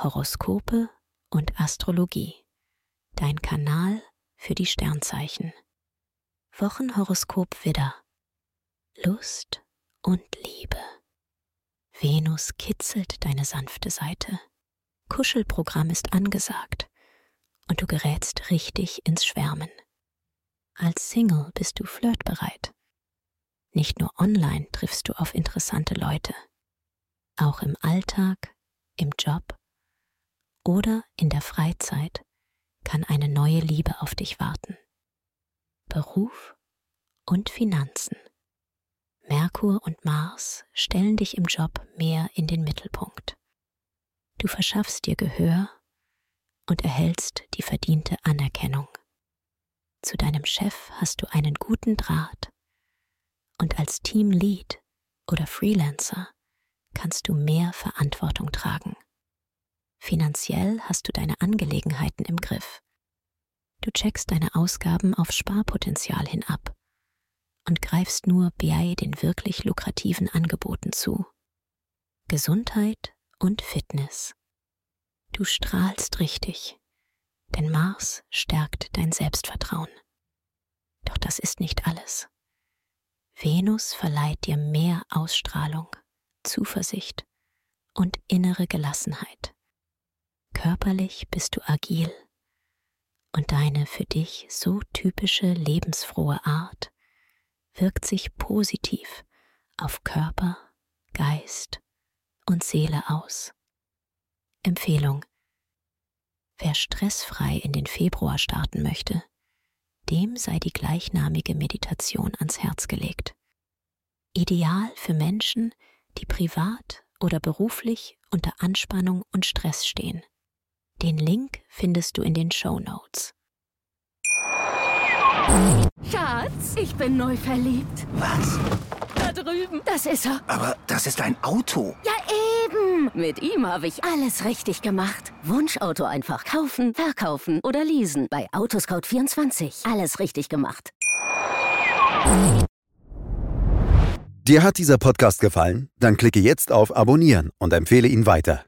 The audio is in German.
Horoskope und Astrologie. Dein Kanal für die Sternzeichen. Wochenhoroskop Widder. Lust und Liebe. Venus kitzelt deine sanfte Seite. Kuschelprogramm ist angesagt und du gerätst richtig ins Schwärmen. Als Single bist du flirtbereit. Nicht nur online triffst du auf interessante Leute. Auch im Alltag, im Job oder in der Freizeit kann eine neue Liebe auf dich warten. Beruf und Finanzen. Merkur und Mars stellen dich im Job mehr in den Mittelpunkt. Du verschaffst dir Gehör und erhältst die verdiente Anerkennung. Zu deinem Chef hast du einen guten Draht und als Teamlead oder Freelancer kannst du mehr Verantwortung tragen. Finanziell hast du deine Angelegenheiten im Griff. Du checkst deine Ausgaben auf Sparpotenzial hin ab und greifst nur bei den wirklich lukrativen Angeboten zu. Gesundheit und Fitness. Du strahlst richtig, denn Mars stärkt dein Selbstvertrauen. Doch das ist nicht alles. Venus verleiht dir mehr Ausstrahlung, Zuversicht und innere Gelassenheit. Körperlich bist du agil und deine für dich so typische lebensfrohe Art wirkt sich positiv auf Körper, Geist und Seele aus. Empfehlung. Wer stressfrei in den Februar starten möchte, dem sei die gleichnamige Meditation ans Herz gelegt. Ideal für Menschen, die privat oder beruflich unter Anspannung und Stress stehen. Den Link findest du in den Show Notes. Schatz, ich bin neu verliebt. Was? Da drüben. Das ist er. Aber das ist ein Auto. Ja, eben. Mit ihm habe ich alles richtig gemacht. Wunschauto einfach kaufen, verkaufen oder leasen. Bei Autoscout24. Alles richtig gemacht. Dir hat dieser Podcast gefallen? Dann klicke jetzt auf Abonnieren und empfehle ihn weiter.